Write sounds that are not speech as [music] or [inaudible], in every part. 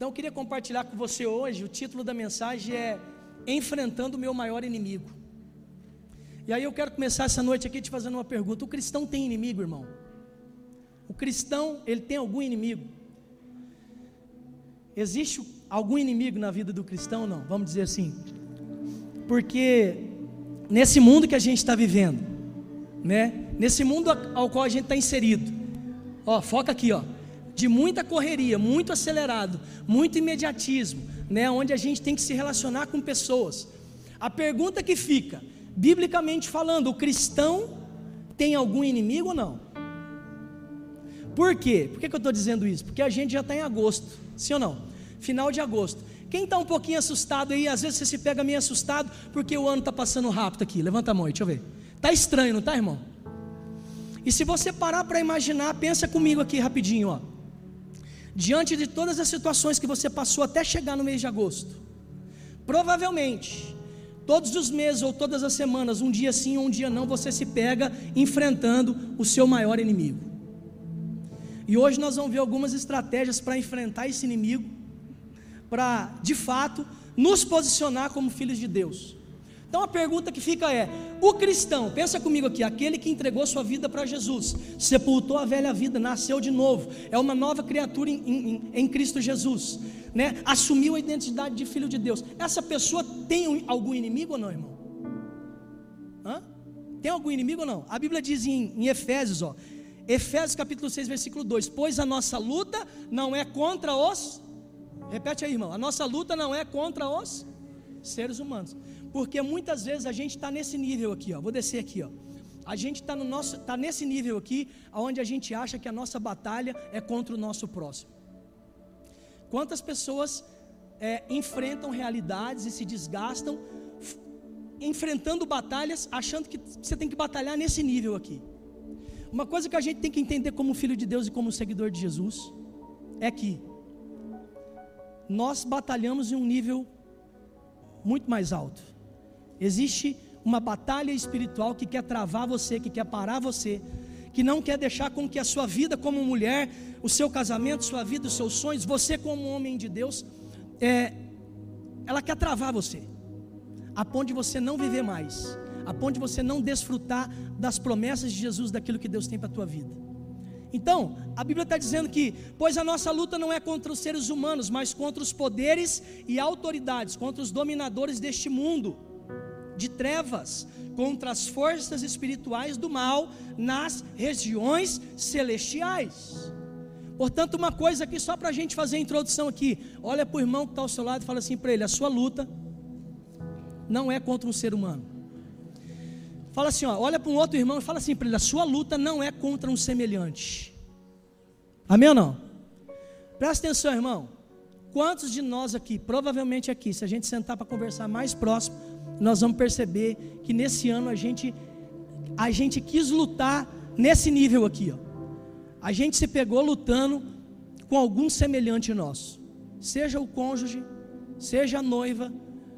Então eu queria compartilhar com você hoje, o título da mensagem é Enfrentando o meu maior inimigo. E aí eu quero começar essa noite aqui te fazendo uma pergunta: o cristão tem inimigo, irmão? O cristão, ele tem algum inimigo? Existe algum inimigo na vida do cristão? Não, vamos dizer assim. Porque nesse mundo que a gente está vivendo, né? Nesse mundo ao qual a gente está inserido, ó, foca aqui, ó, de muita correria, muito acelerado, muito imediatismo, né? Onde a gente tem que se relacionar com pessoas. A pergunta que fica, biblicamente falando, o cristão tem algum inimigo ou não? Por quê? Por que, que eu estou dizendo isso? Porque a gente já está em agosto, sim ou não? Final de agosto. Quem está um pouquinho assustado aí, às vezes você se pega meio assustado porque o ano está passando rápido aqui. Levanta a mão aí, deixa eu ver. Está estranho, não está, irmão? E se você parar para imaginar, pensa comigo aqui rapidinho, ó. Diante de todas as situações que você passou até chegar no mês de agosto, provavelmente, todos os meses ou todas as semanas, um dia sim ou um dia não, você se pega enfrentando o seu maior inimigo. E hoje nós vamos ver algumas estratégias para enfrentar esse inimigo, para de fato nos posicionar como filhos de Deus. Então a pergunta que fica é: o cristão, pensa comigo aqui, aquele que entregou sua vida para Jesus, sepultou a velha vida, nasceu de novo, é uma nova criatura em, em, em, Cristo Jesus, né? assumiu a identidade de filho de Deus. Essa pessoa tem algum inimigo ou não, irmão? Hã? Tem algum inimigo ou não? A Bíblia diz em, em Efésios, ó, Efésios capítulo 6, versículo 2: Pois a nossa luta não é contra os, repete aí, irmão, a nossa luta não é contra os seres humanos. Porque muitas vezes a gente está nesse nível aqui, ó. Vou descer aqui, ó. A gente está no nosso, tá nesse nível aqui, onde a gente acha que a nossa batalha é contra o nosso próximo. Quantas pessoas é, enfrentam realidades e se desgastam, enfrentando batalhas, achando que você tem que batalhar nesse nível aqui. Uma coisa que a gente tem que entender como filho de Deus e como seguidor de Jesus é que nós batalhamos em um nível muito mais alto. Existe uma batalha espiritual que quer travar você, que quer parar você, que não quer deixar com que a sua vida como mulher, o seu casamento, sua vida, os seus sonhos, você como homem de Deus, é, ela quer travar você, a ponto de você não viver mais, a ponto de você não desfrutar das promessas de Jesus, daquilo que Deus tem para a tua vida. Então, a Bíblia está dizendo que, pois a nossa luta não é contra os seres humanos, mas contra os poderes e autoridades, contra os dominadores deste mundo de trevas contra as forças espirituais do mal nas regiões celestiais. Portanto, uma coisa aqui, só para a gente fazer a introdução aqui, olha para o irmão que está ao seu lado e fala assim para ele: a sua luta não é contra um ser humano. Fala assim, ó, olha para um outro irmão e fala assim para ele: a sua luta não é contra um semelhante. Amém ou não? Presta atenção, irmão. Quantos de nós aqui, provavelmente aqui, se a gente sentar para conversar mais próximo, nós vamos perceber que nesse ano a gente a gente quis lutar nesse nível aqui, ó. A gente se pegou lutando com algum semelhante nosso, seja o cônjuge, seja a noiva,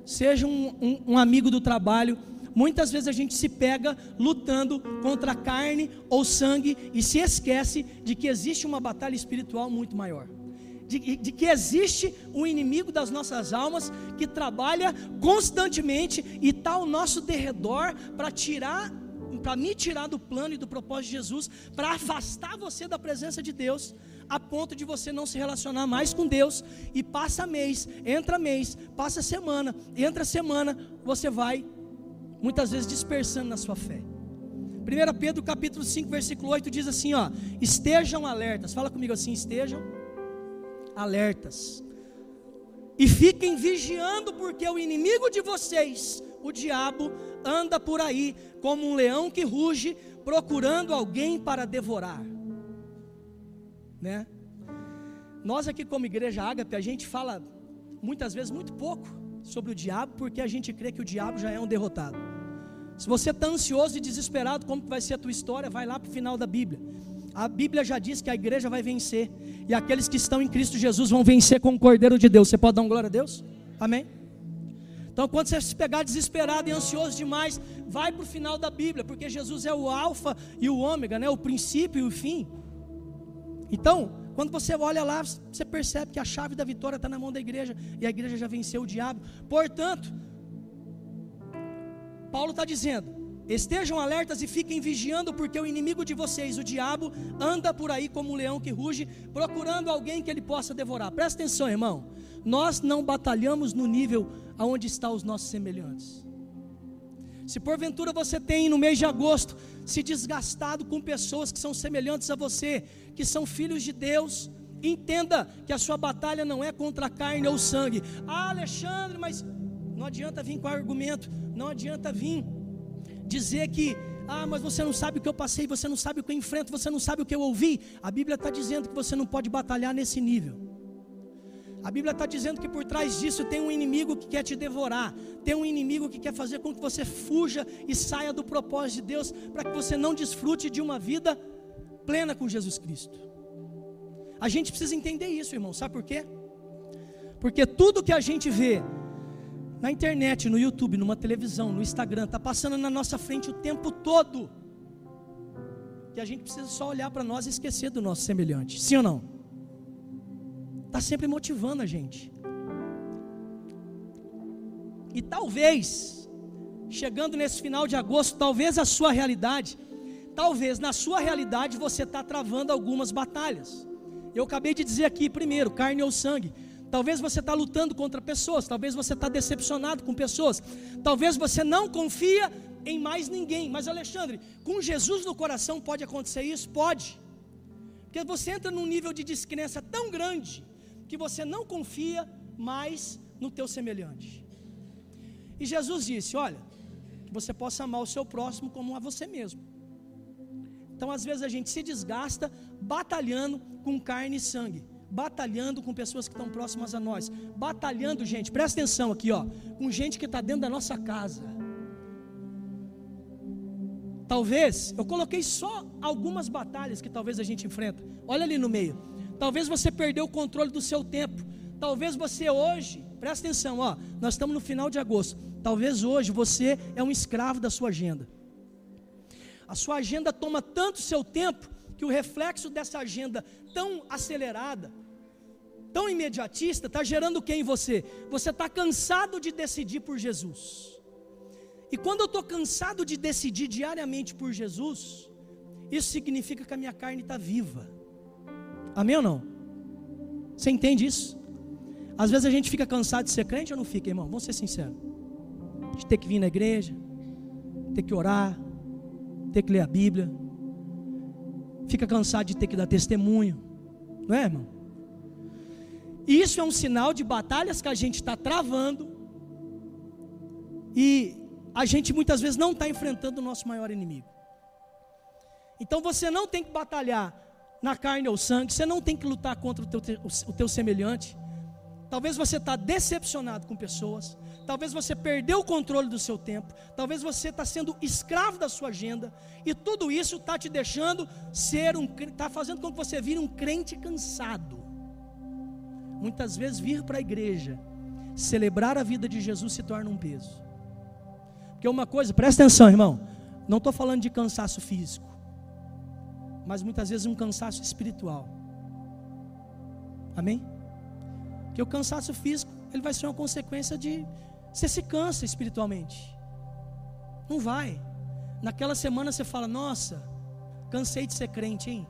seja um, um, um amigo do trabalho. Muitas vezes a gente se pega lutando contra carne ou sangue e se esquece de que existe uma batalha espiritual muito maior de, de que existe um inimigo das nossas almas que trabalha constantemente e está ao nosso derredor para tirar, para me tirar do plano e do propósito de Jesus, para afastar você da presença de Deus a ponto de você não se relacionar mais com Deus, e passa mês, entra mês, passa semana, entra semana, você vai muitas vezes dispersando na sua fé. 1 Pedro capítulo 5, versículo 8 diz assim: ó, estejam alertas, fala comigo assim, estejam alertas. E fiquem vigiando, porque o inimigo de vocês, o diabo, anda por aí como um leão que ruge, procurando alguém para devorar. Né? Nós aqui como igreja Ágape, a gente fala muitas vezes muito pouco sobre o diabo, porque a gente crê que o diabo já é um derrotado. Se você está ansioso e desesperado, como vai ser a tua história, vai lá para o final da Bíblia. A Bíblia já diz que a igreja vai vencer. E aqueles que estão em Cristo Jesus vão vencer com o Cordeiro de Deus. Você pode dar glória a Deus? Amém? Então, quando você se pegar desesperado e ansioso demais, vai para o final da Bíblia, porque Jesus é o Alfa e o Ômega, né? o princípio e o fim. Então, Quando você olha lá, você percebe que a chave da vitória está na mão da igreja e a igreja já venceu o diabo. Portanto, Paulo está dizendo: estejam alertas e fiquem vigiando, porque o inimigo de vocês, o diabo, anda por aí como um leão que ruge, procurando alguém que ele possa devorar. Presta atenção, irmão. Nós não batalhamos no nível aonde estão os nossos semelhantes. Se porventura você tem no mês de agosto se desgastado com pessoas que são semelhantes a você, que são filhos de Deus, entenda que a sua batalha não é contra a carne ou sangue. Ah, Alexandre, mas não adianta vir com argumento, não adianta vir dizer que, ah, mas você não sabe o que eu passei, você não sabe o que eu enfrento, você não sabe o que eu ouvi. A Bíblia está dizendo que você não pode batalhar nesse nível. A Bíblia está dizendo que por trás disso tem um inimigo que quer te devorar, tem um inimigo que quer fazer com que você fuja e saia do propósito de Deus, para que você não desfrute de uma vida plena com Jesus Cristo. A gente precisa entender isso, irmão, sabe por quê? Porque tudo que a gente vê na internet, no YouTube, numa televisão, no Instagram, está passando na nossa frente o tempo todo, que a gente precisa só olhar para nós e esquecer do nosso semelhante, sim ou não? está sempre motivando a gente. E talvez, chegando nesse final de agosto, talvez a sua realidade, talvez na sua realidade você está travando algumas batalhas. Eu acabei de dizer aqui, primeiro, carne ou sangue. Talvez você está lutando contra pessoas, talvez você está decepcionado com pessoas, talvez você não confia em mais ninguém. Mas Alexandre, com Jesus no coração pode acontecer isso? Pode. Porque você entra num nível de descrença tão grande que você não confia mais no teu semelhante. E Jesus disse: Olha, que você possa amar o seu próximo como a você mesmo. Então, às vezes, a gente se desgasta batalhando com carne e sangue, batalhando com pessoas que estão próximas a nós, batalhando, gente, presta atenção aqui, ó, com gente que está dentro da nossa casa. Talvez, eu coloquei só algumas batalhas que talvez a gente enfrenta. Olha ali no meio. Talvez você perdeu o controle do seu tempo. Talvez você hoje, presta atenção, ó, nós estamos no final de agosto. Talvez hoje você é um escravo da sua agenda. A sua agenda toma tanto seu tempo que o reflexo dessa agenda tão acelerada, tão imediatista, está gerando o que em você? Você está cansado de decidir por Jesus. E quando eu estou cansado de decidir diariamente por Jesus, isso significa que a minha carne está viva. Amém ou não? Você entende isso? Às vezes a gente fica cansado de ser crente ou não fica, irmão? Vamos ser sinceros. De ter que vir na igreja, ter que orar, ter que ler a Bíblia. Fica cansado de ter que dar testemunho. Não é, irmão? Isso é um sinal de batalhas que a gente está travando. E a gente muitas vezes não está enfrentando o nosso maior inimigo. Então você não tem que batalhar na carne ou sangue, você não tem que lutar contra o teu, o teu semelhante. Talvez você está decepcionado com pessoas, talvez você perdeu o controle do seu tempo, talvez você está sendo escravo da sua agenda, e tudo isso está te deixando ser um, está fazendo com que você vire um crente cansado. Muitas vezes vir para a igreja, celebrar a vida de Jesus se torna um peso. Porque uma coisa, presta atenção, irmão, não estou falando de cansaço físico mas muitas vezes um cansaço espiritual. Amém? Que o cansaço físico, ele vai ser uma consequência de você se cansa espiritualmente. Não vai. Naquela semana você fala: "Nossa, cansei de ser crente, hein?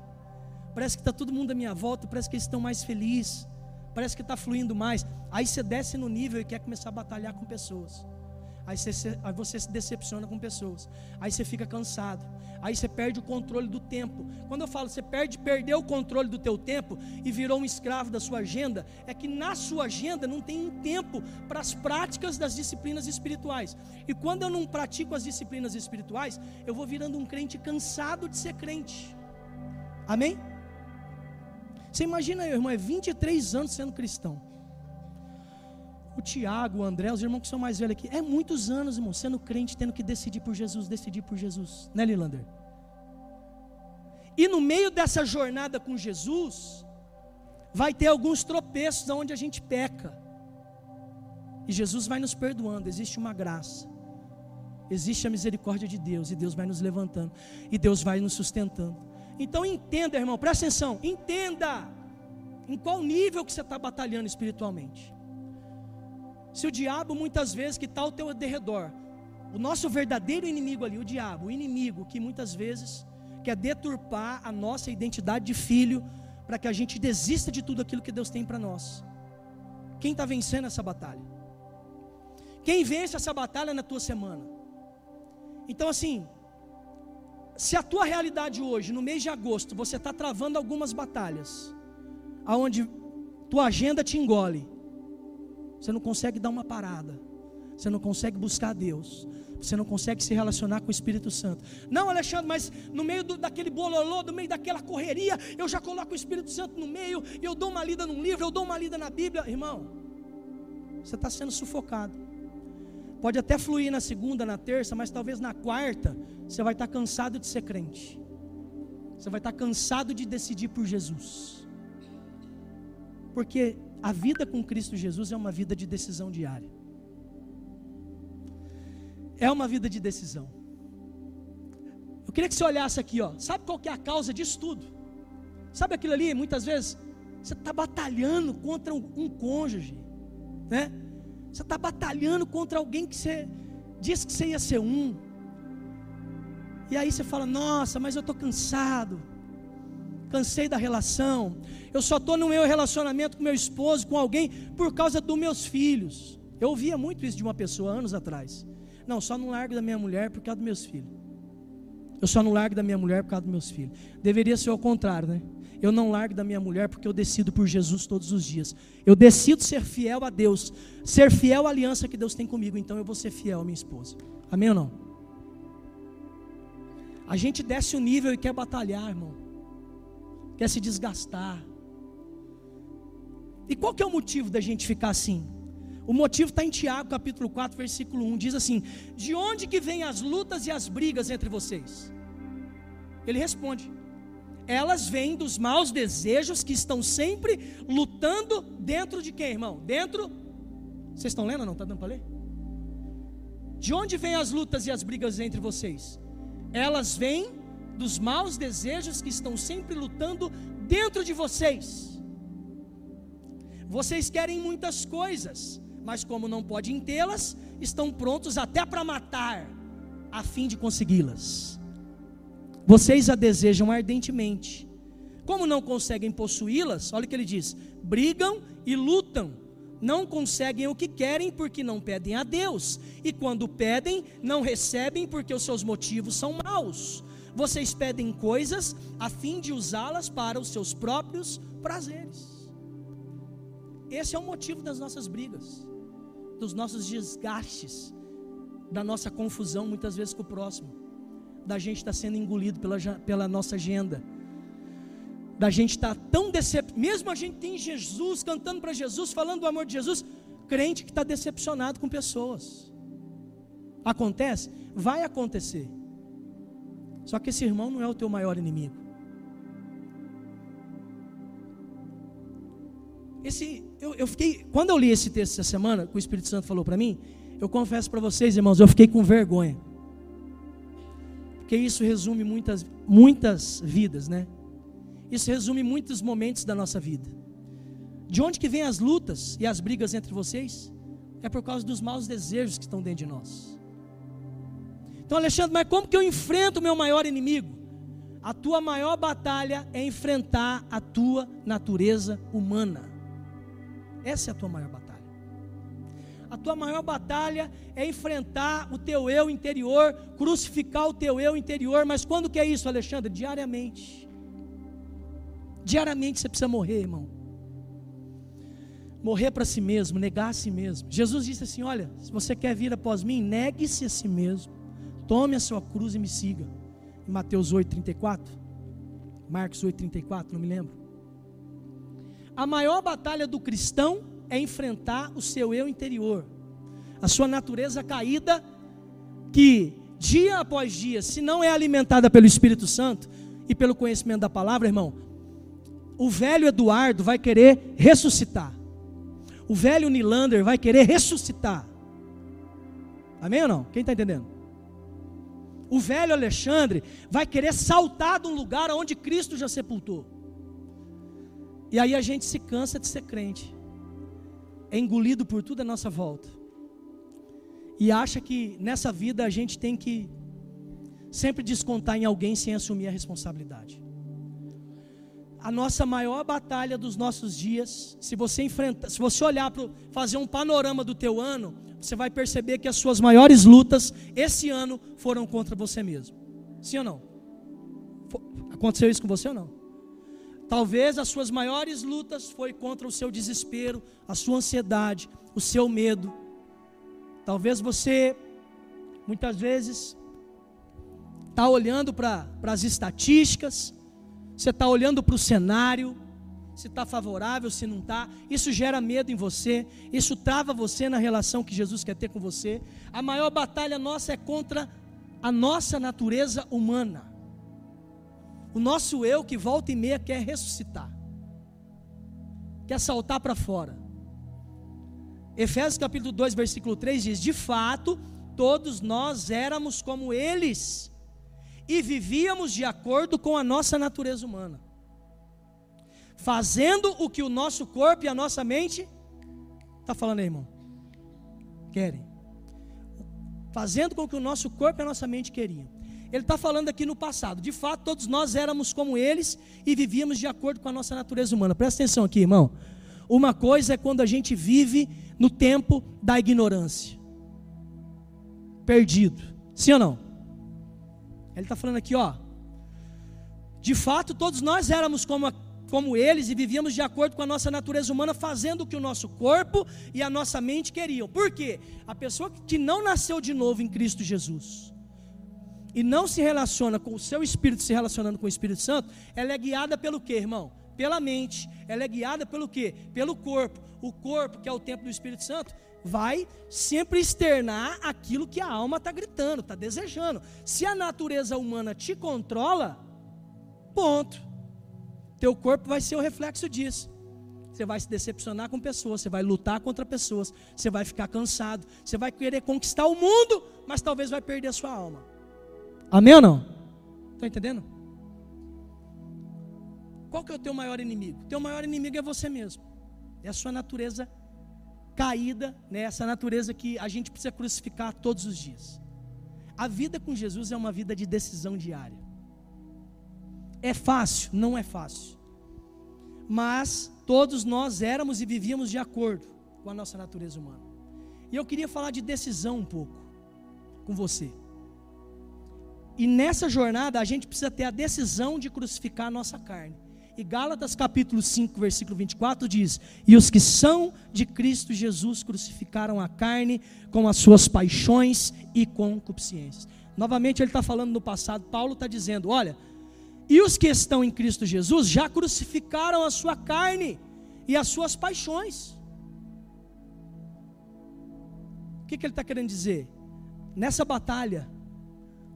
Parece que está todo mundo à minha volta, parece que eles estão mais felizes, parece que está fluindo mais". Aí você desce no nível e quer começar a batalhar com pessoas. Aí você, aí você se decepciona com pessoas. Aí você fica cansado. Aí você perde o controle do tempo. Quando eu falo você perde, perdeu o controle do teu tempo e virou um escravo da sua agenda, é que na sua agenda não tem tempo para as práticas das disciplinas espirituais. E quando eu não pratico as disciplinas espirituais, eu vou virando um crente cansado de ser crente. Amém? Você imagina, irmão, é 23 anos sendo cristão o Tiago, o André, os irmãos que são mais velhos aqui, é muitos anos, irmão, sendo crente, tendo que decidir por Jesus, decidir por Jesus, né, Lilander? E no meio dessa jornada com Jesus, vai ter alguns tropeços onde a gente peca, e Jesus vai nos perdoando, existe uma graça, existe a misericórdia de Deus, e Deus vai nos levantando, e Deus vai nos sustentando. Então entenda, irmão, presta atenção, entenda Em qual nível que você está batalhando espiritualmente? Se o diabo muitas vezes que está ao teu derredor, o nosso verdadeiro inimigo ali, o diabo, o inimigo que muitas vezes quer deturpar a nossa identidade de filho, para que a gente desista de tudo aquilo que Deus tem para nós. Quem está vencendo essa batalha? Quem vence essa batalha na tua semana? Então, assim, se a tua realidade hoje, no mês de agosto, você está travando algumas batalhas, aonde tua agenda te engole, você não consegue dar uma parada, você não consegue buscar Deus, você não consegue se relacionar com o Espírito Santo. Não, Alexandre, mas no meio do, daquele bololô, no meio daquela correria, eu já coloco o Espírito Santo no meio, eu dou uma lida num livro, eu dou uma lida na Bíblia. Irmão, você está sendo sufocado. Pode até fluir na segunda, na terça, mas talvez na quarta, você vai estar cansado de ser crente. Você vai estar cansado de decidir por Jesus. Porque a vida com Cristo Jesus é uma vida de decisão diária é uma vida de decisão. Eu queria que você olhasse aqui, ó. Sabe qual que é a causa disso tudo? Sabe aquilo ali? Muitas vezes você está batalhando contra um, um cônjuge, né? Você está batalhando contra alguém que você disse que você ia ser um. E aí você fala: Nossa, mas eu estou cansado. Cansei da relação. Eu só estou no meu relacionamento com meu esposo, com alguém, por causa dos meus filhos. Eu ouvia muito isso de uma pessoa anos atrás. Não, só não largo da minha mulher por causa dos meus filhos. Eu só não largo da minha mulher por causa dos meus filhos. Deveria ser o contrário, né? Eu não largo da minha mulher porque eu decido por Jesus todos os dias. Eu decido ser fiel a Deus, ser fiel à aliança que Deus tem comigo. Então eu vou ser fiel à minha esposa. Amém ou não? A gente desce o nível e quer batalhar, irmão. Quer se desgastar. E qual que é o motivo da gente ficar assim? O motivo está em Tiago, capítulo 4, versículo 1. Diz assim: De onde que vêm as lutas e as brigas entre vocês? Ele responde: Elas vêm dos maus desejos que estão sempre lutando dentro de quem, irmão? Dentro. Vocês estão lendo ou não? Está dando para ler? De onde vêm as lutas e as brigas entre vocês? Elas vêm dos maus desejos que estão sempre lutando dentro de vocês. Vocês querem muitas coisas, mas como não podem tê-las, estão prontos até para matar, a fim de consegui-las. Vocês a desejam ardentemente. Como não conseguem possuí-las, olha o que ele diz: brigam e lutam. Não conseguem o que querem porque não pedem a Deus, e quando pedem, não recebem porque os seus motivos são maus. Vocês pedem coisas a fim de usá-las para os seus próprios prazeres. Esse é o motivo das nossas brigas dos nossos desgastes, da nossa confusão muitas vezes com o próximo, da gente estar tá sendo engolido pela, pela nossa agenda, da gente estar tá tão decepcionado, mesmo a gente tem Jesus, cantando para Jesus, falando do amor de Jesus, crente que está decepcionado com pessoas. Acontece? Vai acontecer. Só que esse irmão não é o teu maior inimigo. Esse, eu, eu fiquei, quando eu li esse texto essa semana, que o Espírito Santo falou para mim, eu confesso para vocês, irmãos, eu fiquei com vergonha. Porque isso resume muitas, muitas vidas, né? Isso resume muitos momentos da nossa vida. De onde que vêm as lutas e as brigas entre vocês? É por causa dos maus desejos que estão dentro de nós. Então, Alexandre, mas como que eu enfrento o meu maior inimigo? A tua maior batalha é enfrentar a tua natureza humana. Essa é a tua maior batalha. A tua maior batalha é enfrentar o teu eu interior, crucificar o teu eu interior. Mas quando que é isso, Alexandre? Diariamente. Diariamente você precisa morrer, irmão. Morrer para si mesmo, negar a si mesmo. Jesus disse assim: Olha, se você quer vir após mim, negue-se a si mesmo. Tome a sua cruz e me siga. Em Mateus 8,34. Marcos 8,34, não me lembro. A maior batalha do cristão é enfrentar o seu eu interior, a sua natureza caída, que dia após dia, se não é alimentada pelo Espírito Santo e pelo conhecimento da palavra, irmão, o velho Eduardo vai querer ressuscitar, o velho Nilander vai querer ressuscitar. Amém ou não? Quem está entendendo? O velho Alexandre vai querer saltar de um lugar onde Cristo já sepultou. E aí a gente se cansa de ser crente, é engolido por tudo à nossa volta, e acha que nessa vida a gente tem que sempre descontar em alguém sem assumir a responsabilidade. A nossa maior batalha dos nossos dias, se você enfrenta, se você olhar para fazer um panorama do teu ano, você vai perceber que as suas maiores lutas esse ano foram contra você mesmo. Sim ou não? Aconteceu isso com você ou não? Talvez as suas maiores lutas foi contra o seu desespero, a sua ansiedade, o seu medo. Talvez você muitas vezes está olhando para as estatísticas, você está olhando para o cenário, se está favorável, se não está. Isso gera medo em você, isso trava você na relação que Jesus quer ter com você. A maior batalha nossa é contra a nossa natureza humana. O nosso eu que volta e meia quer ressuscitar, quer saltar para fora. Efésios capítulo 2, versículo 3 diz: De fato, todos nós éramos como eles e vivíamos de acordo com a nossa natureza humana, fazendo o que o nosso corpo e a nossa mente está falando aí, irmão? Querem, fazendo com que o nosso corpo e a nossa mente queriam. Ele está falando aqui no passado. De fato, todos nós éramos como eles e vivíamos de acordo com a nossa natureza humana. Presta atenção aqui, irmão. Uma coisa é quando a gente vive no tempo da ignorância, perdido. Sim ou não? Ele está falando aqui, ó. De fato, todos nós éramos como, como eles e vivíamos de acordo com a nossa natureza humana, fazendo o que o nosso corpo e a nossa mente queriam. Por quê? A pessoa que não nasceu de novo em Cristo Jesus e não se relaciona com o seu espírito se relacionando com o Espírito Santo, ela é guiada pelo quê, irmão? Pela mente. Ela é guiada pelo quê? Pelo corpo. O corpo, que é o templo do Espírito Santo, vai sempre externar aquilo que a alma está gritando, está desejando. Se a natureza humana te controla, ponto. Teu corpo vai ser o reflexo disso. Você vai se decepcionar com pessoas, você vai lutar contra pessoas, você vai ficar cansado, você vai querer conquistar o mundo, mas talvez vai perder a sua alma. Amém ou não? Estão entendendo? Qual que é o teu maior inimigo? Teu maior inimigo é você mesmo. É a sua natureza caída, né, essa natureza que a gente precisa crucificar todos os dias. A vida com Jesus é uma vida de decisão diária. É fácil? Não é fácil. Mas todos nós éramos e vivíamos de acordo com a nossa natureza humana. E eu queria falar de decisão um pouco com você. E nessa jornada a gente precisa ter a decisão de crucificar a nossa carne. E Gálatas capítulo 5, versículo 24 diz: E os que são de Cristo Jesus crucificaram a carne com as suas paixões e concupiscências. Novamente ele está falando no passado, Paulo está dizendo: Olha, e os que estão em Cristo Jesus já crucificaram a sua carne e as suas paixões. O que, que ele está querendo dizer? Nessa batalha,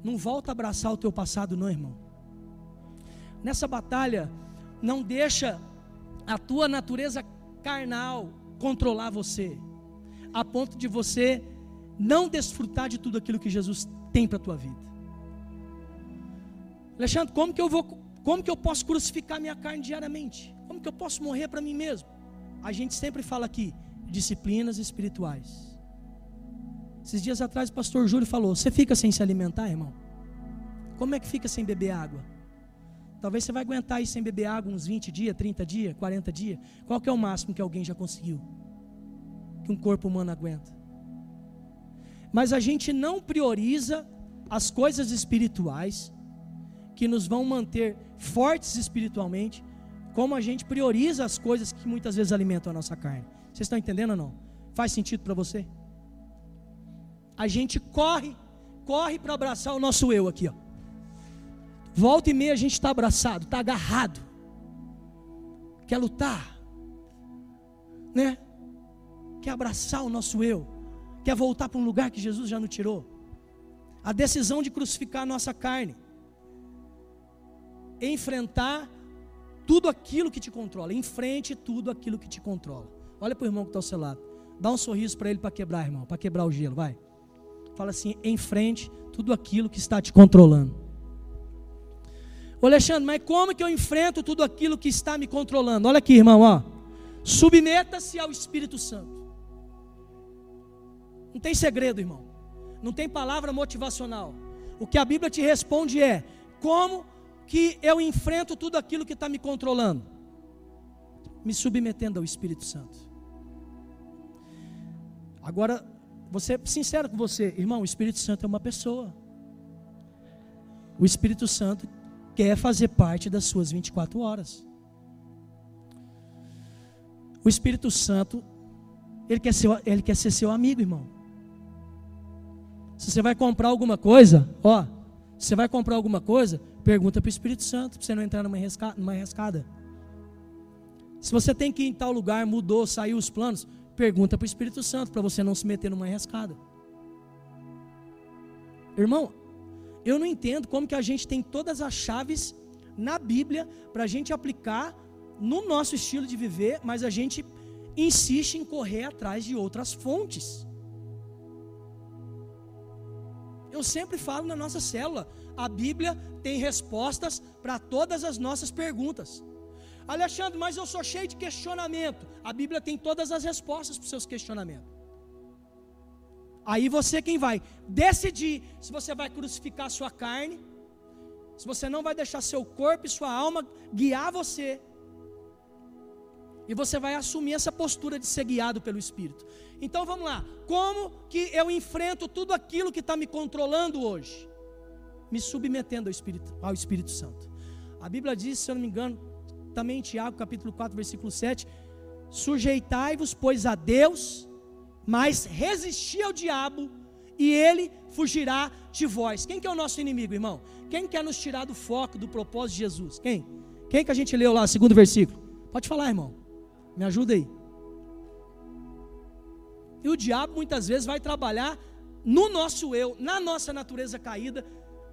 não volta a abraçar o teu passado, não, irmão. Nessa batalha, não deixa a tua natureza carnal controlar você, a ponto de você não desfrutar de tudo aquilo que Jesus tem para a tua vida. Alexandre, como que eu vou, como que eu posso crucificar minha carne diariamente? Como que eu posso morrer para mim mesmo? A gente sempre fala aqui, disciplinas espirituais. Esses dias atrás o pastor Júlio falou: Você fica sem se alimentar, irmão? Como é que fica sem beber água? Talvez você vai aguentar aí sem beber água uns 20 dias, 30 dias, 40 dias. Qual que é o máximo que alguém já conseguiu? Que um corpo humano aguenta. Mas a gente não prioriza as coisas espirituais que nos vão manter fortes espiritualmente, como a gente prioriza as coisas que muitas vezes alimentam a nossa carne. Vocês estão entendendo ou não? Faz sentido para você? A gente corre, corre para abraçar o nosso eu aqui, ó. Volta e meia a gente está abraçado, está agarrado, quer lutar, né? Quer abraçar o nosso eu, quer voltar para um lugar que Jesus já nos tirou. A decisão de crucificar a nossa carne, enfrentar tudo aquilo que te controla, enfrente tudo aquilo que te controla. Olha para o irmão que está ao seu lado, dá um sorriso para ele para quebrar, irmão, para quebrar o gelo, vai. Fala assim: enfrente tudo aquilo que está te controlando. Ô Alexandre, mas como que eu enfrento tudo aquilo que está me controlando? Olha aqui, irmão, ó. Submeta-se ao Espírito Santo. Não tem segredo, irmão. Não tem palavra motivacional. O que a Bíblia te responde é: como que eu enfrento tudo aquilo que está me controlando? Me submetendo ao Espírito Santo. Agora, ser sincero com você, irmão, o Espírito Santo é uma pessoa. O Espírito Santo quer fazer parte das suas 24 horas. O Espírito Santo, ele quer ser, ele quer ser seu amigo, irmão. Se você vai comprar alguma coisa, ó, você vai comprar alguma coisa, pergunta para o Espírito Santo, para você não entrar numa, resca, numa rescada. Se você tem que ir em tal lugar, mudou, saiu os planos, pergunta para o Espírito Santo, para você não se meter numa rescada. Irmão, eu não entendo como que a gente tem todas as chaves na Bíblia para a gente aplicar no nosso estilo de viver, mas a gente insiste em correr atrás de outras fontes. Eu sempre falo na nossa célula, a Bíblia tem respostas para todas as nossas perguntas. Alexandre, mas eu sou cheio de questionamento. A Bíblia tem todas as respostas para os seus questionamentos. Aí você quem vai decidir se você vai crucificar sua carne, se você não vai deixar seu corpo e sua alma guiar você. E você vai assumir essa postura de ser guiado pelo Espírito. Então vamos lá. Como que eu enfrento tudo aquilo que está me controlando hoje? Me submetendo ao Espírito, ao Espírito Santo. A Bíblia diz, se eu não me engano, também em Tiago, capítulo 4, versículo 7: Sujeitai-vos, pois, a Deus, mas resisti ao diabo, e ele fugirá de vós. Quem que é o nosso inimigo, irmão? Quem quer nos tirar do foco, do propósito de Jesus? Quem? Quem que a gente leu lá, segundo versículo? Pode falar, irmão. Me ajuda aí. E o diabo muitas vezes vai trabalhar no nosso eu, na nossa natureza caída,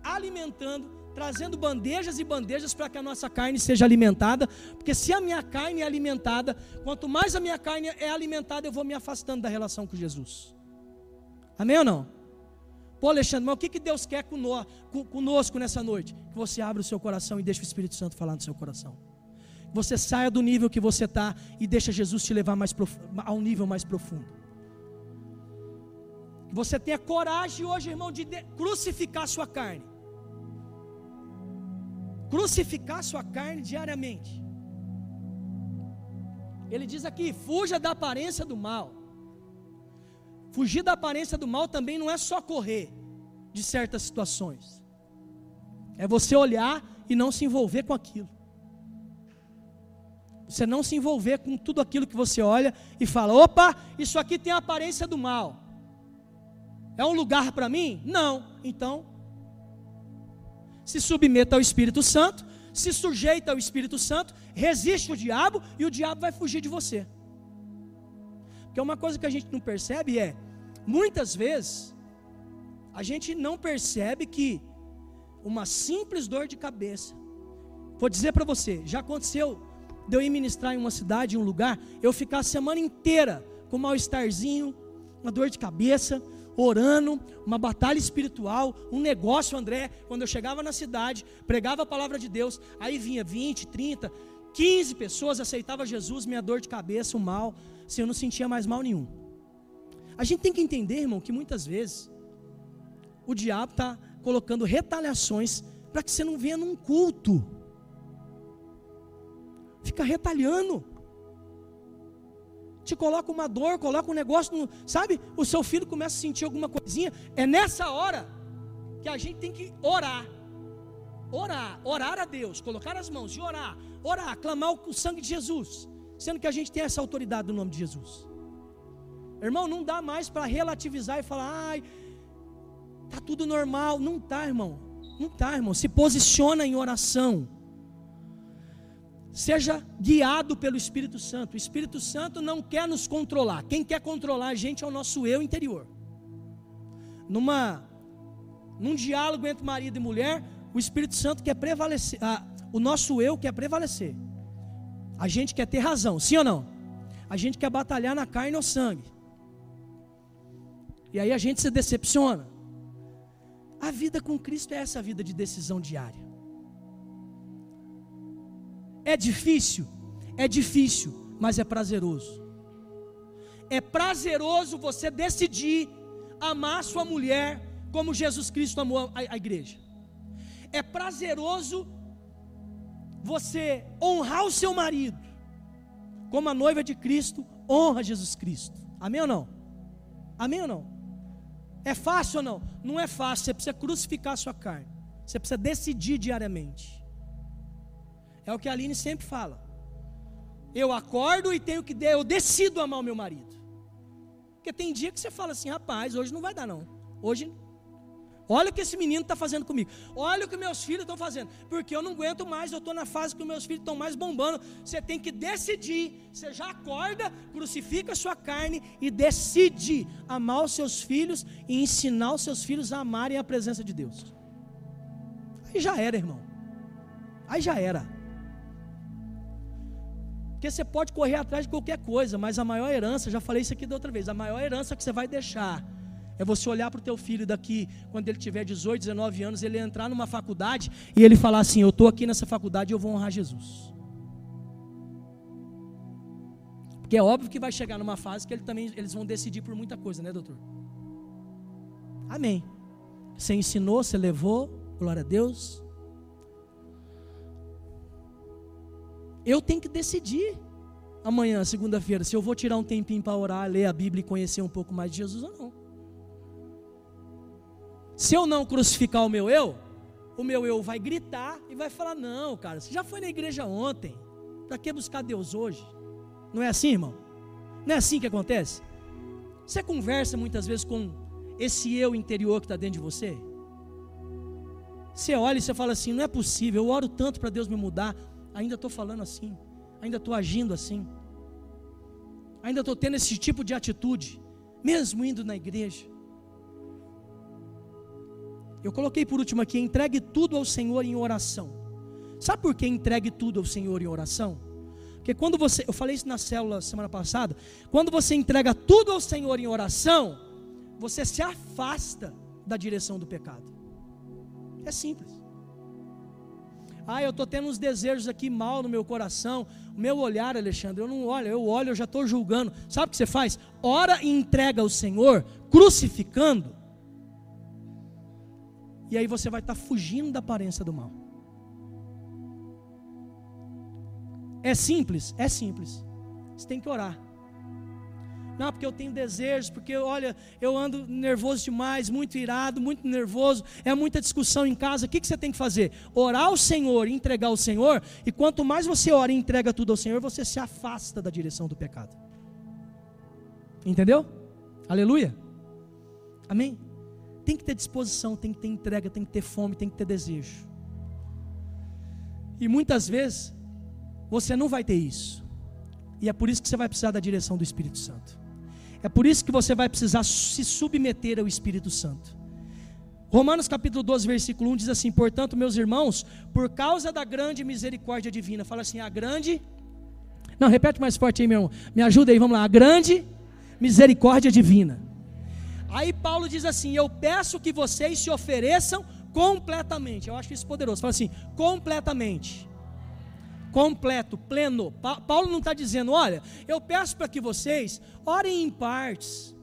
alimentando, trazendo bandejas e bandejas para que a nossa carne seja alimentada, porque se a minha carne é alimentada, quanto mais a minha carne é alimentada, eu vou me afastando da relação com Jesus. Amém ou não? Pô, Alexandre, mas o que, que Deus quer conosco nessa noite? Que você abra o seu coração e deixe o Espírito Santo falar no seu coração. Que você saia do nível que você está e deixa Jesus te levar mais a um nível mais profundo. Que você tenha coragem hoje, irmão, de crucificar sua carne. Crucificar sua carne diariamente. Ele diz aqui: fuja da aparência do mal. Fugir da aparência do mal também não é só correr de certas situações. É você olhar e não se envolver com aquilo. Você não se envolver com tudo aquilo que você olha e fala: opa, isso aqui tem a aparência do mal. É um lugar para mim? Não. Então, se submeta ao Espírito Santo, se sujeita ao Espírito Santo, resiste o diabo e o diabo vai fugir de você. Porque uma coisa que a gente não percebe é, muitas vezes, a gente não percebe que uma simples dor de cabeça, vou dizer para você, já aconteceu de eu ir ministrar em uma cidade, em um lugar, eu ficar a semana inteira com mal-estarzinho, uma dor de cabeça, orando, uma batalha espiritual, um negócio, André. Quando eu chegava na cidade, pregava a palavra de Deus, aí vinha 20, 30, 15 pessoas, aceitava Jesus, minha dor de cabeça, o mal, assim, eu não sentia mais mal nenhum. A gente tem que entender, irmão, que muitas vezes o diabo está colocando retaliações para que você não venha num culto. Fica retalhando te coloca uma dor, coloca um negócio, no, sabe? O seu filho começa a sentir alguma coisinha. É nessa hora que a gente tem que orar. Orar, orar a Deus, colocar as mãos e orar, orar, clamar o sangue de Jesus, sendo que a gente tem essa autoridade no nome de Jesus. Irmão, não dá mais para relativizar e falar, ai, tá tudo normal. Não tá, irmão. Não tá, irmão. Se posiciona em oração. Seja guiado pelo Espírito Santo. O Espírito Santo não quer nos controlar. Quem quer controlar a gente é o nosso eu interior. Numa, num diálogo entre marido e mulher, o Espírito Santo quer prevalecer. Ah, o nosso eu quer prevalecer. A gente quer ter razão, sim ou não? A gente quer batalhar na carne ou sangue. E aí a gente se decepciona. A vida com Cristo é essa vida de decisão diária. É difícil? É difícil, mas é prazeroso. É prazeroso você decidir amar sua mulher como Jesus Cristo amou a, a igreja. É prazeroso você honrar o seu marido, como a noiva de Cristo honra Jesus Cristo. Amém ou não? Amém ou não? É fácil ou não? Não é fácil, você precisa crucificar a sua carne. Você precisa decidir diariamente. É o que a Aline sempre fala. Eu acordo e tenho que eu decido amar o meu marido. Porque tem dia que você fala assim, rapaz, hoje não vai dar não. Hoje Olha o que esse menino está fazendo comigo. Olha o que meus filhos estão fazendo. Porque eu não aguento mais, eu estou na fase que meus filhos estão mais bombando. Você tem que decidir. Você já acorda, crucifica a sua carne e decide amar os seus filhos e ensinar os seus filhos a amarem a presença de Deus. Aí já era, irmão. Aí já era. Porque você pode correr atrás de qualquer coisa, mas a maior herança, já falei isso aqui da outra vez, a maior herança que você vai deixar é você olhar para o teu filho daqui, quando ele tiver 18, 19 anos, ele entrar numa faculdade e ele falar assim: Eu estou aqui nessa faculdade e eu vou honrar Jesus. Porque é óbvio que vai chegar numa fase que ele também, eles vão decidir por muita coisa, né, doutor? Amém. Você ensinou, você levou, glória a Deus. Eu tenho que decidir amanhã, segunda-feira, se eu vou tirar um tempinho para orar, ler a Bíblia e conhecer um pouco mais de Jesus ou não. Se eu não crucificar o meu eu, o meu eu vai gritar e vai falar: Não, cara, você já foi na igreja ontem, para que buscar Deus hoje? Não é assim, irmão? Não é assim que acontece? Você conversa muitas vezes com esse eu interior que está dentro de você? Você olha e você fala assim: Não é possível, eu oro tanto para Deus me mudar, ainda estou falando assim, ainda estou agindo assim, ainda estou tendo esse tipo de atitude, mesmo indo na igreja. Eu coloquei por último aqui: entregue tudo ao Senhor em oração. Sabe por que entregue tudo ao Senhor em oração? Porque quando você, eu falei isso na célula semana passada, quando você entrega tudo ao Senhor em oração, você se afasta da direção do pecado. É simples. Ah, eu estou tendo uns desejos aqui mal no meu coração. O meu olhar, Alexandre, eu não olho, eu olho, eu já estou julgando. Sabe o que você faz? Ora e entrega ao Senhor, crucificando e aí você vai estar fugindo da aparência do mal. É simples? É simples. Você tem que orar. Não, porque eu tenho desejos, porque olha, eu ando nervoso demais, muito irado, muito nervoso, é muita discussão em casa. O que, que você tem que fazer? Orar ao Senhor, entregar ao Senhor, e quanto mais você ora e entrega tudo ao Senhor, você se afasta da direção do pecado. Entendeu? Aleluia. Amém? Tem que ter disposição, tem que ter entrega, tem que ter fome, tem que ter desejo. E muitas vezes você não vai ter isso. E é por isso que você vai precisar da direção do Espírito Santo. É por isso que você vai precisar se submeter ao Espírito Santo. Romanos capítulo 12, versículo 1 diz assim: Portanto, meus irmãos, por causa da grande misericórdia divina, fala assim: a grande. Não, repete mais forte aí, meu irmão. Me ajuda aí, vamos lá. A grande misericórdia divina Aí Paulo diz assim: Eu peço que vocês se ofereçam completamente. Eu acho isso poderoso. Fala assim: completamente. Completo, pleno. Paulo não está dizendo, olha, eu peço para que vocês orem em partes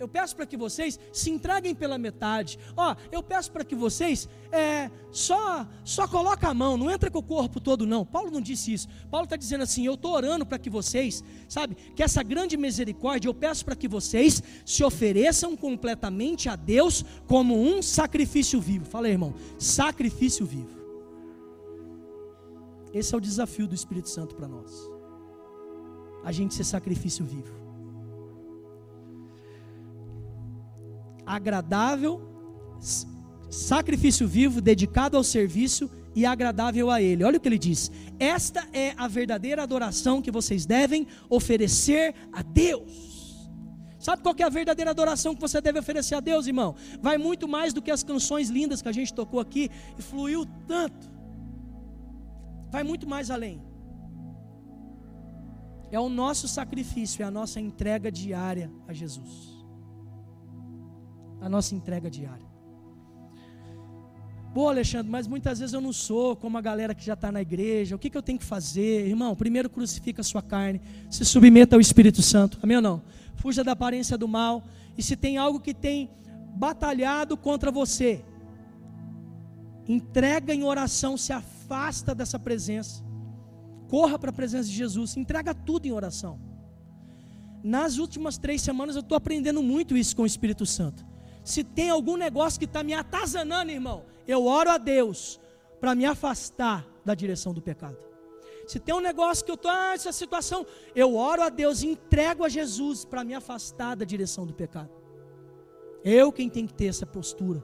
eu peço para que vocês se entreguem pela metade. Ó, eu peço para que vocês é, só só coloca a mão, não entra com o corpo todo não. Paulo não disse isso. Paulo está dizendo assim: eu estou orando para que vocês, sabe, que essa grande misericórdia, eu peço para que vocês se ofereçam completamente a Deus como um sacrifício vivo. Fala aí, irmão, sacrifício vivo. Esse é o desafio do Espírito Santo para nós. A gente ser sacrifício vivo. agradável, sacrifício vivo, dedicado ao serviço e agradável a Ele. Olha o que ele diz: Esta é a verdadeira adoração que vocês devem oferecer a Deus. Sabe qual é a verdadeira adoração que você deve oferecer a Deus, irmão? Vai muito mais do que as canções lindas que a gente tocou aqui e fluiu tanto. Vai muito mais além. É o nosso sacrifício, é a nossa entrega diária a Jesus a nossa entrega diária. Pô, Alexandre, mas muitas vezes eu não sou como a galera que já está na igreja. O que, que eu tenho que fazer? Irmão, primeiro crucifica a sua carne, se submeta ao Espírito Santo. Amém ou não? Fuja da aparência do mal. E se tem algo que tem batalhado contra você, entrega em oração, se afasta dessa presença. Corra para a presença de Jesus, entrega tudo em oração. Nas últimas três semanas eu estou aprendendo muito isso com o Espírito Santo. Se tem algum negócio que está me atazanando, irmão, eu oro a Deus para me afastar da direção do pecado. Se tem um negócio que eu estou, ah, essa situação, eu oro a Deus, entrego a Jesus para me afastar da direção do pecado. Eu quem tem que ter essa postura.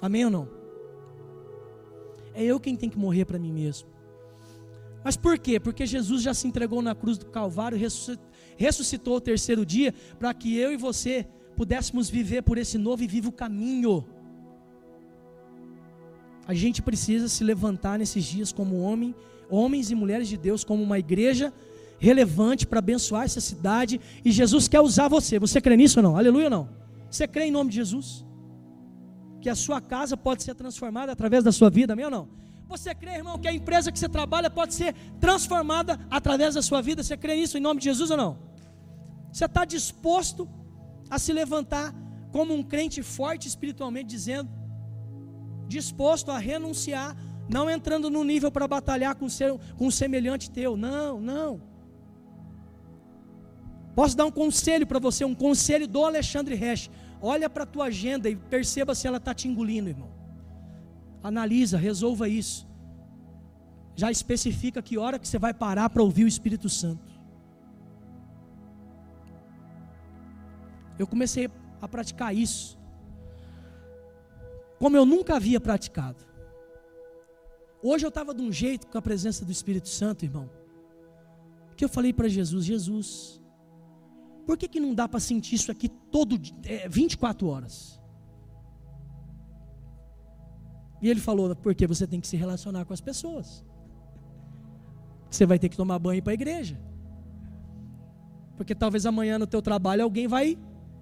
Amém ou não? É eu quem tem que morrer para mim mesmo. Mas por quê? Porque Jesus já se entregou na cruz do Calvário, ressuscitou o terceiro dia, para que eu e você pudéssemos viver por esse novo e vivo caminho. A gente precisa se levantar nesses dias como homem, homens e mulheres de Deus, como uma igreja relevante para abençoar essa cidade. E Jesus quer usar você. Você crê nisso ou não? Aleluia ou não? Você crê em nome de Jesus? Que a sua casa pode ser transformada através da sua vida, amém ou não? Você crê, irmão, que a empresa que você trabalha pode ser transformada através da sua vida? Você crê nisso em nome de Jesus ou não? Você está disposto a se levantar como um crente forte espiritualmente, dizendo, disposto a renunciar, não entrando no nível para batalhar com, seu, com um semelhante teu, não, não. Posso dar um conselho para você, um conselho do Alexandre Resch. Olha para a tua agenda e perceba se ela está te engolindo, irmão. Analisa, resolva isso. Já especifica que hora que você vai parar para ouvir o Espírito Santo. Eu comecei a praticar isso, como eu nunca havia praticado. Hoje eu estava de um jeito com a presença do Espírito Santo, irmão, que eu falei para Jesus: Jesus, por que, que não dá para sentir isso aqui todo é, 24 horas? E ele falou: porque você tem que se relacionar com as pessoas. Você vai ter que tomar banho para a igreja. Porque talvez amanhã no teu trabalho alguém vai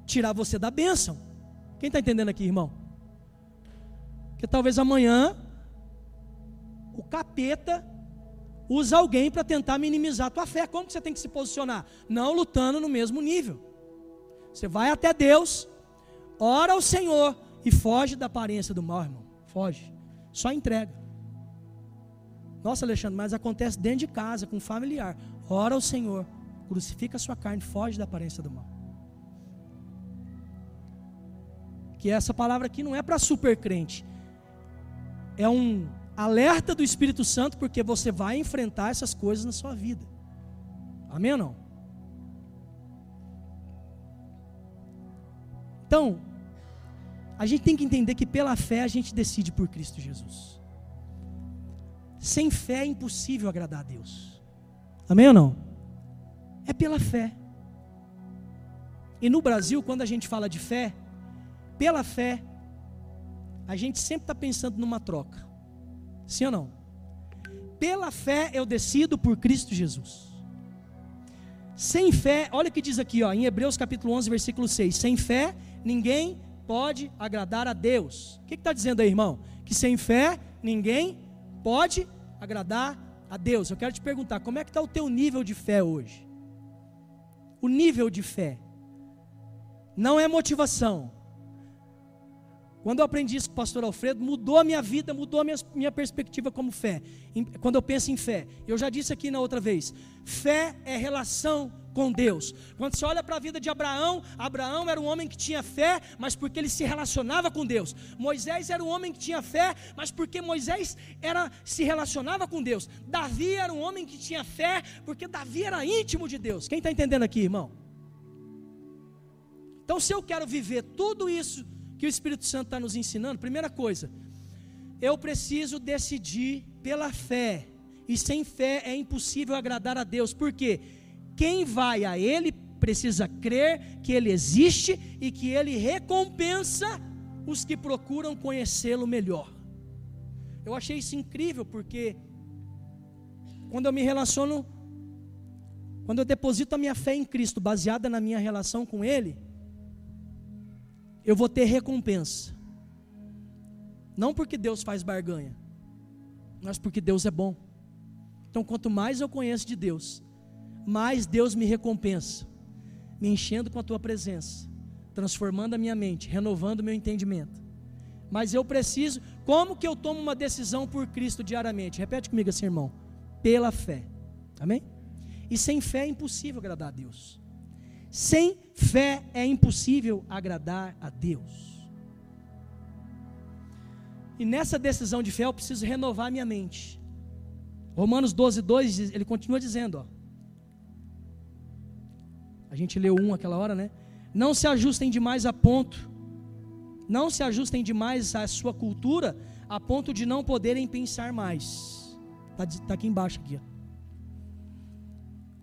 tirar você da bênção. Quem está entendendo aqui, irmão? Que talvez amanhã o capeta usa alguém para tentar minimizar a tua fé. Como que você tem que se posicionar? Não lutando no mesmo nível. Você vai até Deus, ora ao Senhor e foge da aparência do mal, irmão. Foge. Só entrega. Nossa, Alexandre, mas acontece dentro de casa, com um familiar. Ora ao Senhor, crucifica a sua carne, foge da aparência do mal. que essa palavra aqui não é para super crente. É um alerta do Espírito Santo, porque você vai enfrentar essas coisas na sua vida. Amém ou não? Então, a gente tem que entender que pela fé a gente decide por Cristo Jesus. Sem fé é impossível agradar a Deus. Amém ou não? É pela fé. E no Brasil, quando a gente fala de fé, pela fé, a gente sempre está pensando numa troca. Sim ou não? Pela fé eu decido por Cristo Jesus. Sem fé, olha o que diz aqui, ó, em Hebreus capítulo 11, versículo 6. Sem fé, ninguém pode agradar a Deus. O que está dizendo aí, irmão? Que sem fé, ninguém pode agradar a Deus. Eu quero te perguntar, como é que está o teu nível de fé hoje? O nível de fé. Não é motivação, quando eu aprendi isso com o pastor Alfredo, mudou a minha vida, mudou a minha, minha perspectiva como fé. Quando eu penso em fé, eu já disse aqui na outra vez: fé é relação com Deus. Quando você olha para a vida de Abraão, Abraão era um homem que tinha fé, mas porque ele se relacionava com Deus. Moisés era um homem que tinha fé, mas porque Moisés era se relacionava com Deus. Davi era um homem que tinha fé, porque Davi era íntimo de Deus. Quem está entendendo aqui, irmão? Então, se eu quero viver tudo isso que o Espírito Santo está nos ensinando? Primeira coisa, eu preciso decidir pela fé, e sem fé é impossível agradar a Deus, porque quem vai a Ele precisa crer que Ele existe e que Ele recompensa os que procuram conhecê-lo melhor. Eu achei isso incrível, porque quando eu me relaciono, quando eu deposito a minha fé em Cristo, baseada na minha relação com Ele, eu vou ter recompensa. Não porque Deus faz barganha, mas porque Deus é bom. Então, quanto mais eu conheço de Deus, mais Deus me recompensa, me enchendo com a tua presença, transformando a minha mente, renovando o meu entendimento. Mas eu preciso, como que eu tomo uma decisão por Cristo diariamente? Repete comigo assim, irmão. Pela fé. Amém? E sem fé é impossível agradar a Deus. Sem fé é impossível agradar a Deus. E nessa decisão de fé eu preciso renovar minha mente. Romanos 12, 2, ele continua dizendo, ó. A gente leu um aquela hora, né? Não se ajustem demais a ponto, não se ajustem demais à sua cultura, a ponto de não poderem pensar mais. Está tá aqui embaixo aqui. Ó.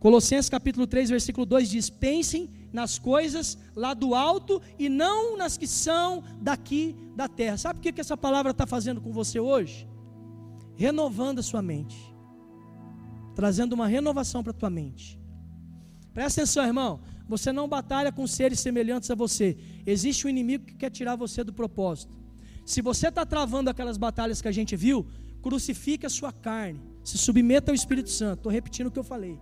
Colossenses capítulo 3, versículo 2 diz: Pensem nas coisas lá do alto e não nas que são daqui da terra. Sabe o que, essa palavra está fazendo com você hoje? Renovando a sua mente, trazendo uma renovação para a tua mente. Presta atenção, irmão. Você não batalha com seres semelhantes a você. Existe um inimigo que quer tirar você do propósito. Se você está travando aquelas batalhas que a gente viu, crucifique a sua carne. Se submeta ao Espírito Santo. Estou repetindo o que eu falei.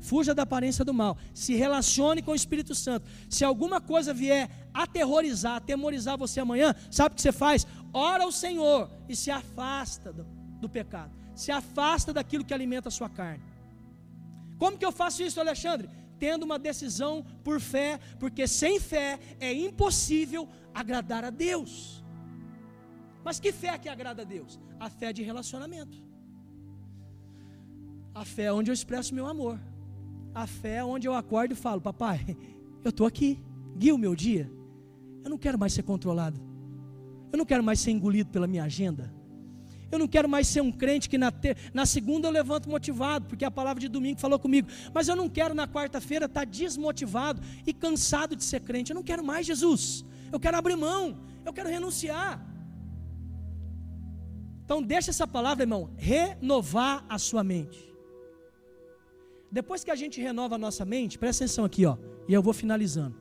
Fuja da aparência do mal. Se relacione com o Espírito Santo. Se alguma coisa vier aterrorizar, atemorizar você amanhã, sabe o que você faz? Ora ao Senhor e se afasta do, do pecado. Se afasta daquilo que alimenta a sua carne. Como que eu faço isso, Alexandre? Tendo uma decisão por fé, porque sem fé é impossível agradar a Deus. Mas que fé que agrada a Deus? A fé de relacionamento. A fé onde eu expresso meu amor. A fé é onde eu acordo e falo: Papai, eu estou aqui, guia o meu dia. Eu não quero mais ser controlado. Eu não quero mais ser engolido pela minha agenda. Eu não quero mais ser um crente que na, na segunda eu levanto motivado, porque a palavra de domingo falou comigo. Mas eu não quero na quarta-feira estar desmotivado e cansado de ser crente. Eu não quero mais Jesus. Eu quero abrir mão. Eu quero renunciar. Então deixa essa palavra, irmão, renovar a sua mente. Depois que a gente renova a nossa mente, presta atenção aqui, ó, e eu vou finalizando.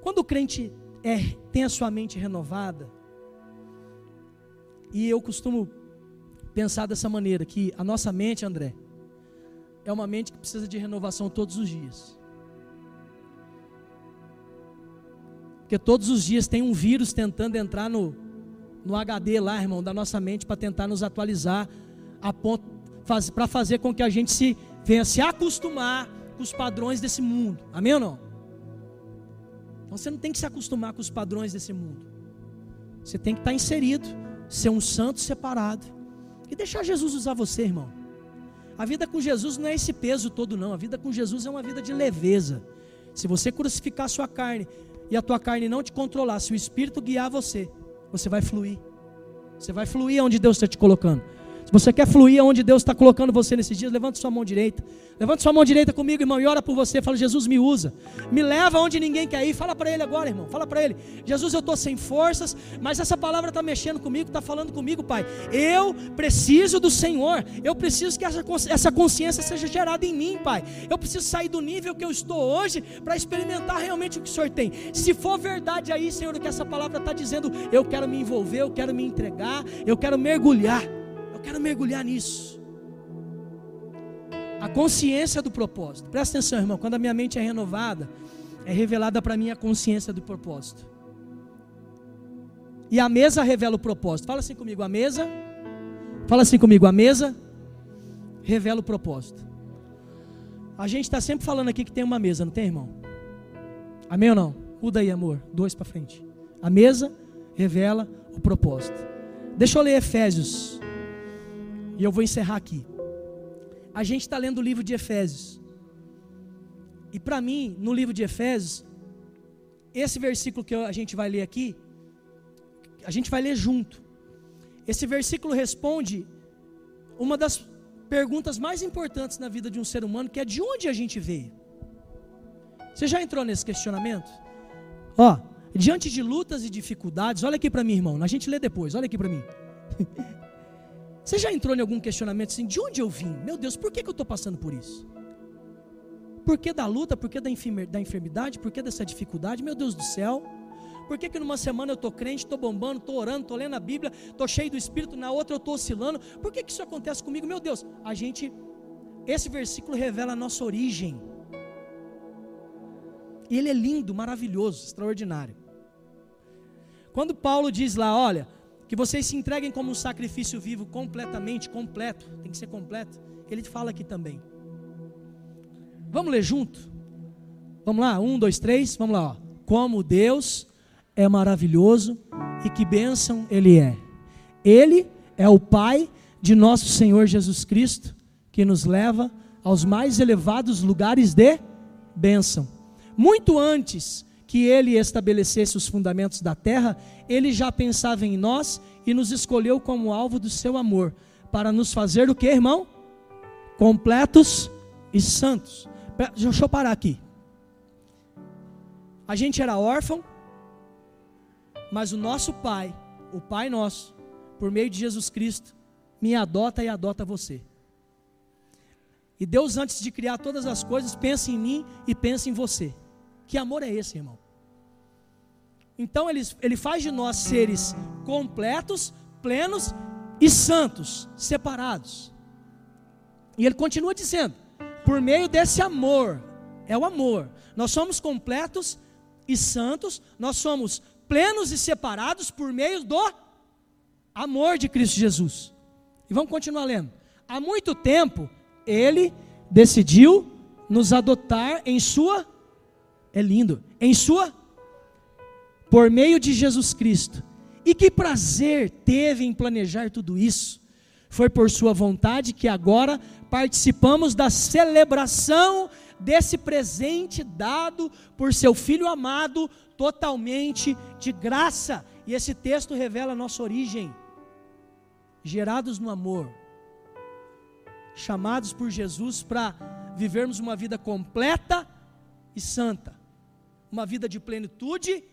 Quando o crente é, tem a sua mente renovada, e eu costumo pensar dessa maneira, que a nossa mente, André, é uma mente que precisa de renovação todos os dias. Porque todos os dias tem um vírus tentando entrar no, no HD lá, irmão, da nossa mente para tentar nos atualizar a ponto faz, para fazer com que a gente se venha se acostumar com os padrões desse mundo. Amém ou não? Então você não tem que se acostumar com os padrões desse mundo. Você tem que estar inserido, ser um santo separado e deixar Jesus usar você, irmão. A vida com Jesus não é esse peso todo, não. A vida com Jesus é uma vida de leveza. Se você crucificar a sua carne e a tua carne não te controlar, se o Espírito guiar você, você vai fluir. Você vai fluir onde Deus está te colocando. Se você quer fluir aonde Deus está colocando você nesses dias, levante sua mão direita. Levante sua mão direita comigo, irmão, e ora por você. Fala, Jesus, me usa. Me leva onde ninguém quer ir. Fala para ele agora, irmão. Fala para ele. Jesus, eu estou sem forças, mas essa palavra está mexendo comigo, está falando comigo, Pai. Eu preciso do Senhor. Eu preciso que essa, essa consciência seja gerada em mim, Pai. Eu preciso sair do nível que eu estou hoje para experimentar realmente o que o Senhor tem. Se for verdade aí, Senhor, o que essa palavra está dizendo, eu quero me envolver, eu quero me entregar, eu quero mergulhar. Eu quero mergulhar nisso. A consciência do propósito. Presta atenção, irmão. Quando a minha mente é renovada, é revelada para mim a consciência do propósito. E a mesa revela o propósito. Fala assim comigo, a mesa. Fala assim comigo, a mesa revela o propósito. A gente está sempre falando aqui que tem uma mesa, não tem, irmão? Amém ou não? Muda aí, amor. Dois para frente. A mesa revela o propósito. Deixa eu ler Efésios e eu vou encerrar aqui. A gente está lendo o livro de Efésios. E para mim, no livro de Efésios, esse versículo que a gente vai ler aqui, a gente vai ler junto. Esse versículo responde uma das perguntas mais importantes na vida de um ser humano, que é de onde a gente veio. Você já entrou nesse questionamento? Ó, diante de lutas e dificuldades, olha aqui para mim, irmão. A gente lê depois, olha aqui para mim. [laughs] Você já entrou em algum questionamento assim? De onde eu vim? Meu Deus, por que, que eu estou passando por isso? Por que da luta? Por que da, enfermidade? Por que dessa dificuldade? Meu Deus do céu. Por que, que numa semana eu estou crente, estou bombando, estou orando, estou lendo a Bíblia, estou cheio do Espírito, na outra eu estou oscilando? Por que, que isso acontece comigo? Meu Deus, a gente, esse versículo revela a nossa origem. E ele é lindo, maravilhoso, extraordinário. Quando Paulo diz lá, olha, que vocês se entreguem como um sacrifício vivo completamente, completo, tem que ser completo. Ele fala aqui também. Vamos ler junto? Vamos lá, um, dois, três, vamos lá. Ó. Como Deus é maravilhoso e que bênção Ele é. Ele é o Pai de nosso Senhor Jesus Cristo, que nos leva aos mais elevados lugares de bênção. Muito antes que Ele estabelecesse os fundamentos da terra, Ele já pensava em nós e nos escolheu como alvo do seu amor, para nos fazer o que, irmão? Completos e santos. Deixa eu parar aqui. A gente era órfão, mas o nosso Pai, o Pai nosso, por meio de Jesus Cristo, me adota e adota você. E Deus, antes de criar todas as coisas, pensa em mim e pensa em você. Que amor é esse, irmão? Então ele, ele faz de nós seres completos, plenos e santos, separados. E ele continua dizendo: por meio desse amor, é o amor, nós somos completos e santos, nós somos plenos e separados por meio do amor de Cristo Jesus. E vamos continuar lendo. Há muito tempo, ele decidiu nos adotar em sua é lindo, em sua por meio de Jesus Cristo. E que prazer teve em planejar tudo isso. Foi por sua vontade que agora participamos da celebração desse presente dado por seu Filho amado, totalmente de graça. E esse texto revela a nossa origem. Gerados no amor, chamados por Jesus para vivermos uma vida completa e santa, uma vida de plenitude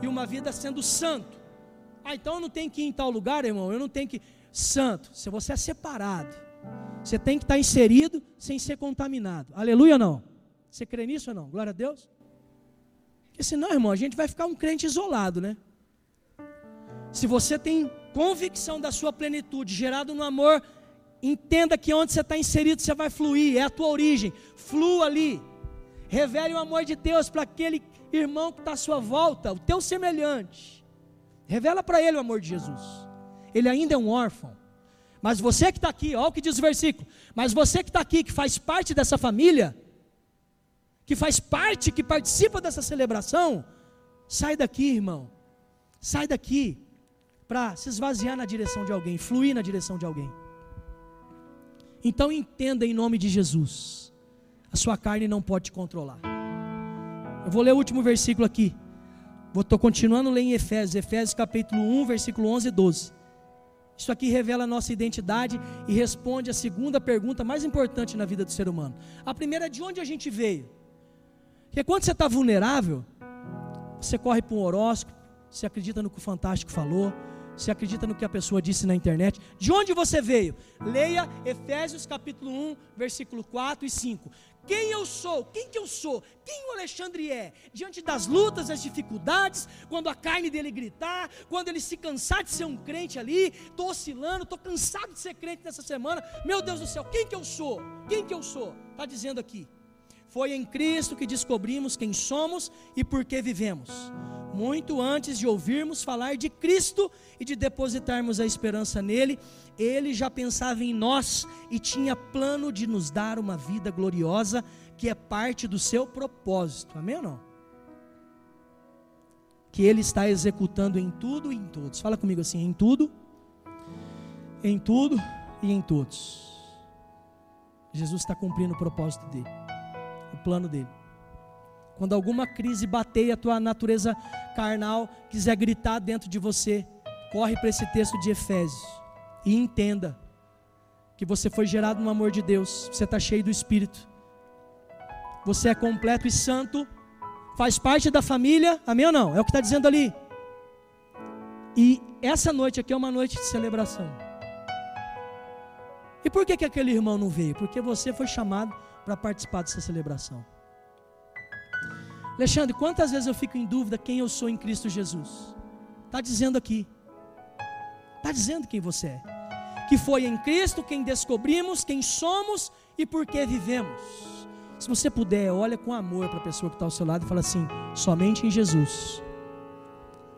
e uma vida sendo santo. Ah, então eu não tenho que ir em tal lugar, irmão, eu não tenho que. Santo, se você é separado, você tem que estar inserido sem ser contaminado. Aleluia ou não? Você crê nisso ou não? Glória a Deus. Porque senão, irmão, a gente vai ficar um crente isolado, né? Se você tem convicção da sua plenitude, gerado no amor, entenda que onde você está inserido você vai fluir, é a tua origem. Flua ali. Revele o amor de Deus para aquele irmão que está à sua volta, o teu semelhante. Revela para ele o amor de Jesus. Ele ainda é um órfão. Mas você que está aqui, olha o que diz o versículo. Mas você que está aqui, que faz parte dessa família, que faz parte, que participa dessa celebração, sai daqui, irmão. Sai daqui para se esvaziar na direção de alguém, fluir na direção de alguém. Então entenda em nome de Jesus. A sua carne não pode te controlar. Eu vou ler o último versículo aqui. Estou continuando ler em Efésios, Efésios capítulo 1, versículo 11 e 12. Isso aqui revela a nossa identidade e responde a segunda pergunta mais importante na vida do ser humano. A primeira é de onde a gente veio. Porque quando você está vulnerável, você corre para um horóscopo, você acredita no que o Fantástico falou, você acredita no que a pessoa disse na internet. De onde você veio? Leia Efésios capítulo 1, versículo 4 e 5. Quem eu sou? Quem que eu sou? Quem o Alexandre é? Diante das lutas, das dificuldades, quando a carne dele gritar, quando ele se cansar de ser um crente ali, estou oscilando, estou cansado de ser crente nessa semana. Meu Deus do céu, quem que eu sou? Quem que eu sou? Está dizendo aqui. Foi em Cristo que descobrimos quem somos e por que vivemos. Muito antes de ouvirmos falar de Cristo e de depositarmos a esperança nele, ele já pensava em nós e tinha plano de nos dar uma vida gloriosa, que é parte do seu propósito. Amém ou não? Que ele está executando em tudo e em todos. Fala comigo assim: em tudo, em tudo e em todos. Jesus está cumprindo o propósito dele, o plano dele. Quando alguma crise bater e a tua natureza carnal quiser gritar dentro de você, corre para esse texto de Efésios e entenda que você foi gerado no amor de Deus, você está cheio do Espírito, você é completo e santo, faz parte da família, amém ou não? É o que está dizendo ali. E essa noite aqui é uma noite de celebração. E por que, que aquele irmão não veio? Porque você foi chamado para participar dessa celebração. Alexandre, quantas vezes eu fico em dúvida quem eu sou em Cristo Jesus? Está dizendo aqui. Está dizendo quem você é. Que foi em Cristo quem descobrimos quem somos e por que vivemos. Se você puder, olha com amor para a pessoa que está ao seu lado e fala assim: somente em Jesus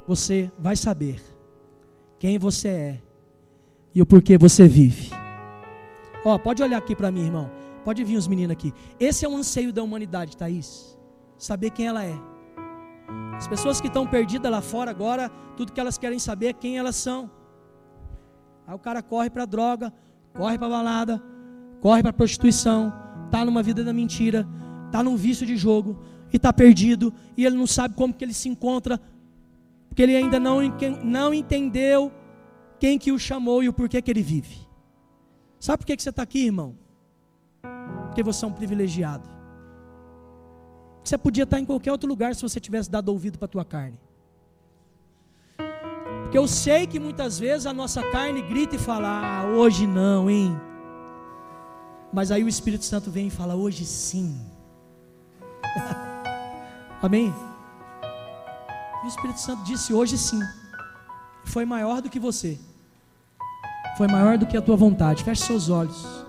você vai saber quem você é e o porquê você vive. Ó, pode olhar aqui para mim, irmão. Pode vir os meninos aqui. Esse é o anseio da humanidade, Thaís. Saber quem ela é. As pessoas que estão perdidas lá fora agora, tudo que elas querem saber é quem elas são. Aí o cara corre para droga, corre para balada, corre para prostituição, tá numa vida da mentira, tá num vício de jogo e tá perdido e ele não sabe como que ele se encontra, porque ele ainda não, não entendeu quem que o chamou e o porquê que ele vive. Sabe por que, que você está aqui, irmão? Porque você é um privilegiado. Você podia estar em qualquer outro lugar se você tivesse dado ouvido para a tua carne. Porque eu sei que muitas vezes a nossa carne grita e fala: ah, hoje não, hein? Mas aí o Espírito Santo vem e fala: hoje sim. [laughs] Amém? E o Espírito Santo disse: hoje sim. Foi maior do que você. Foi maior do que a tua vontade. Feche seus olhos.